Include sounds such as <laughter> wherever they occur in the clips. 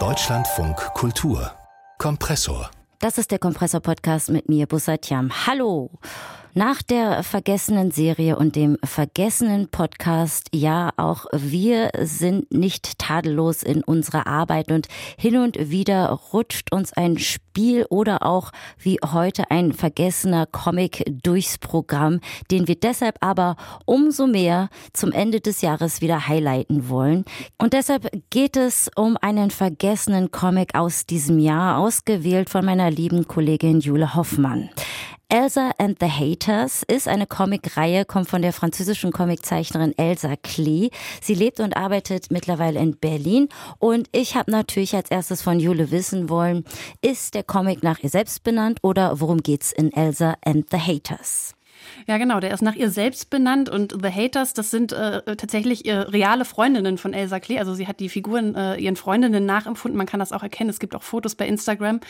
Deutschlandfunk Kultur Kompressor. Das ist der Kompressor-Podcast mit mir, Bussatjam. Hallo! Nach der vergessenen Serie und dem vergessenen Podcast, ja, auch wir sind nicht tadellos in unserer Arbeit und hin und wieder rutscht uns ein Spiel oder auch wie heute ein vergessener Comic durchs Programm, den wir deshalb aber umso mehr zum Ende des Jahres wieder highlighten wollen. Und deshalb geht es um einen vergessenen Comic aus diesem Jahr, ausgewählt von meiner lieben Kollegin Jule Hoffmann. Elsa and the Haters ist eine Comicreihe, kommt von der französischen Comiczeichnerin Elsa Klee. Sie lebt und arbeitet mittlerweile in Berlin und ich habe natürlich als erstes von Jule wissen wollen, ist der Comic nach ihr selbst benannt oder worum geht's in Elsa and the Haters? Ja, genau, der ist nach ihr selbst benannt und The Haters, das sind äh, tatsächlich äh, reale Freundinnen von Elsa Klee. Also sie hat die Figuren äh, ihren Freundinnen nachempfunden. Man kann das auch erkennen. Es gibt auch Fotos bei Instagram.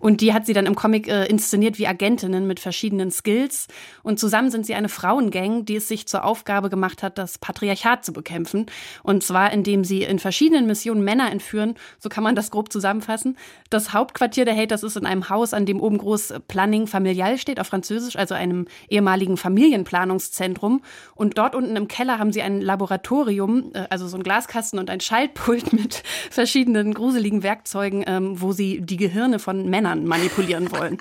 Und die hat sie dann im Comic äh, inszeniert wie Agentinnen mit verschiedenen Skills. Und zusammen sind sie eine Frauengang, die es sich zur Aufgabe gemacht hat, das Patriarchat zu bekämpfen. Und zwar, indem sie in verschiedenen Missionen Männer entführen. So kann man das grob zusammenfassen. Das Hauptquartier der Haters ist in einem Haus, an dem oben groß Planning Familial steht, auf Französisch, also einem ehemaligen Familienplanungszentrum. Und dort unten im Keller haben sie ein Laboratorium, äh, also so ein Glaskasten und ein Schaltpult <laughs> mit verschiedenen gruseligen Werkzeugen, ähm, wo sie die Gehirne von Männern manipulieren wollen.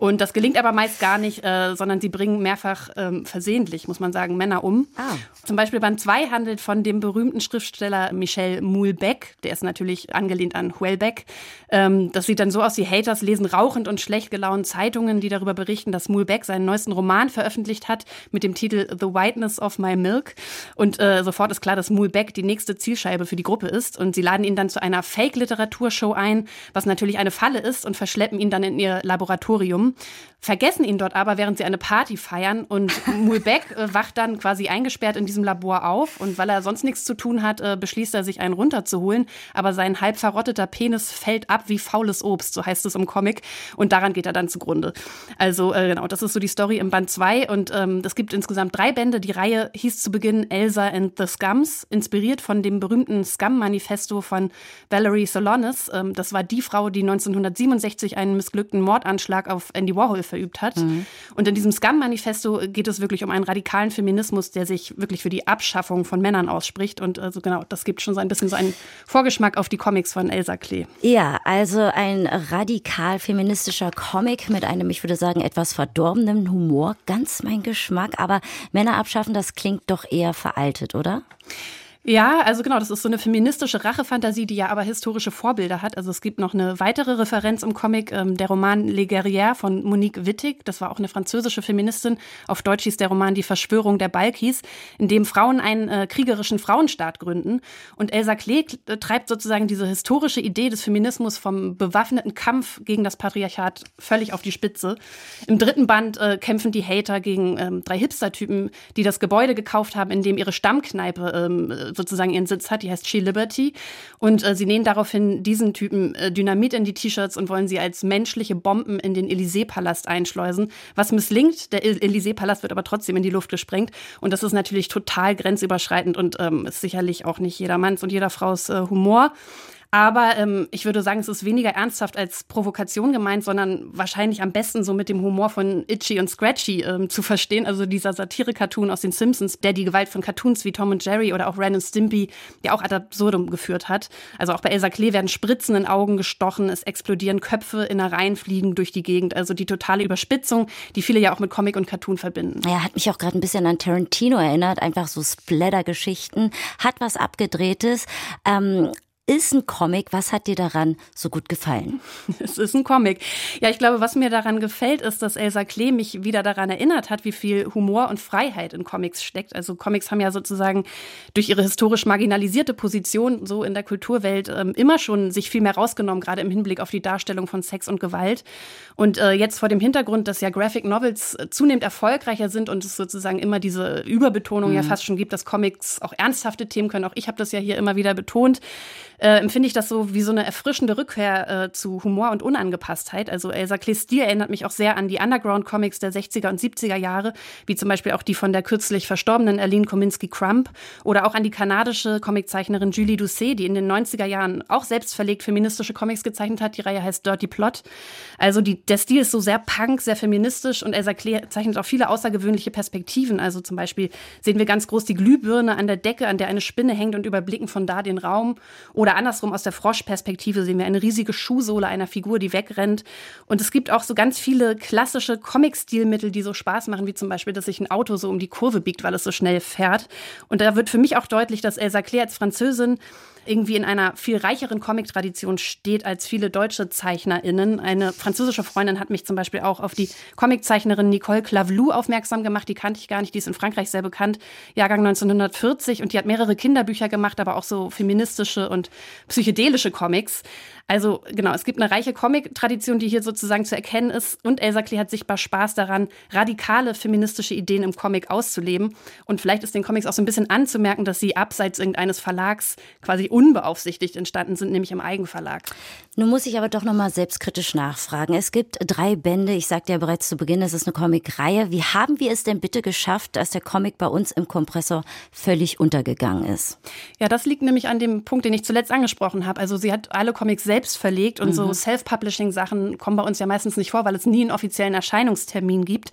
Und das gelingt aber meist gar nicht, äh, sondern sie bringen mehrfach ähm, versehentlich, muss man sagen, Männer um. Ah. Zum Beispiel Band 2 handelt von dem berühmten Schriftsteller Michel Moulbeck, der ist natürlich angelehnt an Huelbeck. Ähm, das sieht dann so aus, die Haters lesen rauchend und schlecht gelaunt Zeitungen, die darüber berichten, dass Moulbeck seinen neuesten Roman veröffentlicht hat mit dem Titel The Whiteness of My Milk. Und äh, sofort ist klar, dass Moulbeck die nächste Zielscheibe für die Gruppe ist. Und sie laden ihn dann zu einer Fake-Literaturshow ein, was natürlich eine Falle ist, und verschleppen ihn dann in ihr Laboratorium vergessen ihn dort aber, während sie eine Party feiern. Und <laughs> Mulbeck äh, wacht dann quasi eingesperrt in diesem Labor auf. Und weil er sonst nichts zu tun hat, äh, beschließt er, sich einen runterzuholen. Aber sein halb verrotteter Penis fällt ab wie faules Obst, so heißt es im Comic. Und daran geht er dann zugrunde. Also äh, genau, das ist so die Story im Band 2. Und ähm, es gibt insgesamt drei Bände. Die Reihe hieß zu Beginn Elsa and the Scums, inspiriert von dem berühmten Scum-Manifesto von Valerie Solonis. Ähm, das war die Frau, die 1967 einen missglückten Mordanschlag auf Andy Warhol verübt hat. Mhm. Und in diesem Scum-Manifesto geht es wirklich um einen radikalen Feminismus, der sich wirklich für die Abschaffung von Männern ausspricht. Und also genau, das gibt schon so ein bisschen so einen Vorgeschmack auf die Comics von Elsa Klee. Ja, also ein radikal feministischer Comic mit einem, ich würde sagen, etwas verdorbenen Humor. Ganz mein Geschmack. Aber Männer abschaffen, das klingt doch eher veraltet, oder? Ja, also genau, das ist so eine feministische Rachefantasie, die ja aber historische Vorbilder hat. Also es gibt noch eine weitere Referenz im Comic, ähm, der Roman Les Guerrières von Monique Wittig. Das war auch eine französische Feministin. Auf Deutsch hieß der Roman Die Verschwörung der Balkis, in dem Frauen einen äh, kriegerischen Frauenstaat gründen. Und Elsa Klee äh, treibt sozusagen diese historische Idee des Feminismus vom bewaffneten Kampf gegen das Patriarchat völlig auf die Spitze. Im dritten Band äh, kämpfen die Hater gegen ähm, drei Hipster-Typen, die das Gebäude gekauft haben, in dem ihre Stammkneipe ähm, sozusagen ihren Sitz hat. Die heißt She Liberty. Und äh, sie nähen daraufhin diesen Typen äh, Dynamit in die T-Shirts und wollen sie als menschliche Bomben in den Élysée-Palast einschleusen. Was misslingt, der Élysée-Palast wird aber trotzdem in die Luft gesprengt. Und das ist natürlich total grenzüberschreitend und ähm, ist sicherlich auch nicht jedermanns und jeder Frau's äh, Humor. Aber ähm, ich würde sagen, es ist weniger ernsthaft als Provokation gemeint, sondern wahrscheinlich am besten so mit dem Humor von Itchy und Scratchy ähm, zu verstehen. Also dieser Satire-Cartoon aus den Simpsons, der die Gewalt von Cartoons wie Tom und Jerry oder auch Ren und Stimpy ja auch ad absurdum geführt hat. Also auch bei Elsa Klee werden Spritzen in Augen gestochen, es explodieren Köpfe, Innereien fliegen durch die Gegend. Also die totale Überspitzung, die viele ja auch mit Comic und Cartoon verbinden. Ja, hat mich auch gerade ein bisschen an Tarantino erinnert. Einfach so Splatter-Geschichten. Hat was Abgedrehtes. Ähm, ist ein Comic. Was hat dir daran so gut gefallen? <laughs> Es ist ein Comic. Ja, ich glaube, was mir daran gefällt, ist, dass Elsa Klee mich wieder daran erinnert hat, wie viel Humor und Freiheit in Comics steckt. Also Comics haben ja sozusagen durch ihre historisch marginalisierte Position so in der Kulturwelt ähm, immer schon sich viel mehr rausgenommen, gerade im Hinblick auf die Darstellung von Sex und Gewalt. Und äh, jetzt vor dem Hintergrund, dass ja Graphic Novels äh, zunehmend erfolgreicher sind und es sozusagen immer diese Überbetonung mhm. ja fast schon gibt, dass Comics auch ernsthafte Themen können. Auch ich habe das ja hier immer wieder betont äh, empfinde ich das so wie so eine erfrischende Rückkehr äh, zu Humor und Unangepasstheit. Also Elsa Klees Stil erinnert mich auch sehr an die Underground-Comics der 60er und 70er Jahre, wie zum Beispiel auch die von der kürzlich verstorbenen Erlene Kominski-Crump oder auch an die kanadische Comiczeichnerin Julie Doucet, die in den 90er Jahren auch selbst verlegt feministische Comics gezeichnet hat. Die Reihe heißt Dirty Plot. Also die, der Stil ist so sehr punk, sehr feministisch und Elsa Klee zeichnet auch viele außergewöhnliche Perspektiven. Also zum Beispiel sehen wir ganz groß die Glühbirne an der Decke, an der eine Spinne hängt und überblicken von da den Raum. Oder andersrum aus der Froschperspektive sehen wir eine riesige Schuhsohle einer Figur, die wegrennt. Und es gibt auch so ganz viele klassische Comic-Stilmittel, die so Spaß machen, wie zum Beispiel, dass sich ein Auto so um die Kurve biegt, weil es so schnell fährt. Und da wird für mich auch deutlich, dass Elsa Klee als Französin irgendwie in einer viel reicheren Comic-Tradition steht als viele deutsche ZeichnerInnen. Eine französische Freundin hat mich zum Beispiel auch auf die Comiczeichnerin Nicole Clavlou aufmerksam gemacht. Die kannte ich gar nicht. Die ist in Frankreich sehr bekannt. Jahrgang 1940 und die hat mehrere Kinderbücher gemacht, aber auch so feministische und psychedelische Comics. Also genau, es gibt eine reiche Comic-Tradition, die hier sozusagen zu erkennen ist. Und Elsa Klee hat sichtbar Spaß daran, radikale feministische Ideen im Comic auszuleben. Und vielleicht ist den Comics auch so ein bisschen anzumerken, dass sie abseits irgendeines Verlags quasi unbeaufsichtigt entstanden sind, nämlich im Eigenverlag. Nun muss ich aber doch noch mal selbstkritisch nachfragen. Es gibt drei Bände. Ich sagte ja bereits zu Beginn, es ist eine Comicreihe. Wie haben wir es denn bitte geschafft, dass der Comic bei uns im Kompressor völlig untergegangen ist? Ja, das liegt nämlich an dem Punkt, den ich zuletzt angesprochen habe. Also sie hat alle Comics selbst selbst verlegt und mhm. so Self-Publishing-Sachen kommen bei uns ja meistens nicht vor, weil es nie einen offiziellen Erscheinungstermin gibt.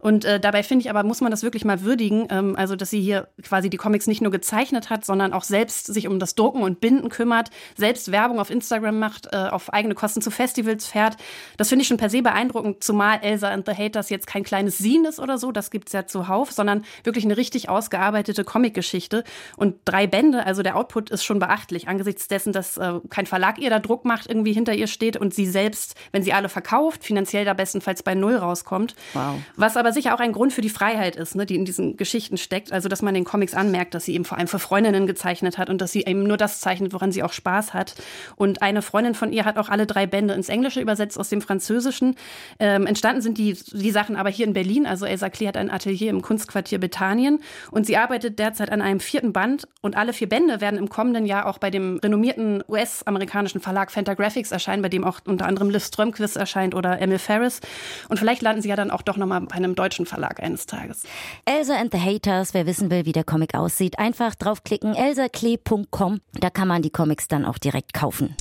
Und äh, dabei finde ich aber, muss man das wirklich mal würdigen, ähm, also dass sie hier quasi die Comics nicht nur gezeichnet hat, sondern auch selbst sich um das Drucken und Binden kümmert, selbst Werbung auf Instagram macht, äh, auf eigene Kosten zu Festivals fährt. Das finde ich schon per se beeindruckend, zumal Elsa and the Haters jetzt kein kleines Scene ist oder so, das gibt es ja zuhauf, sondern wirklich eine richtig ausgearbeitete Comicgeschichte. Und drei Bände, also der Output ist schon beachtlich, angesichts dessen, dass äh, kein Verlag ihr da Druck macht, irgendwie hinter ihr steht und sie selbst, wenn sie alle verkauft, finanziell da bestenfalls bei Null rauskommt. Wow. Was aber aber sicher auch ein Grund für die Freiheit ist, ne, die in diesen Geschichten steckt. Also, dass man den Comics anmerkt, dass sie eben vor allem für Freundinnen gezeichnet hat und dass sie eben nur das zeichnet, woran sie auch Spaß hat. Und eine Freundin von ihr hat auch alle drei Bände ins Englische übersetzt aus dem Französischen. Ähm, entstanden sind die, die Sachen aber hier in Berlin. Also, Elsa Klee hat ein Atelier im Kunstquartier Bethanien und sie arbeitet derzeit an einem vierten Band. Und alle vier Bände werden im kommenden Jahr auch bei dem renommierten US-amerikanischen Verlag Fantagraphics erscheinen, bei dem auch unter anderem Liv Strömquist erscheint oder Emil Ferris. Und vielleicht landen sie ja dann auch doch nochmal bei einem deutschen Verlag eines Tages. Elsa and the Haters, wer wissen will, wie der Comic aussieht, einfach draufklicken elsaklee.com. Da kann man die Comics dann auch direkt kaufen.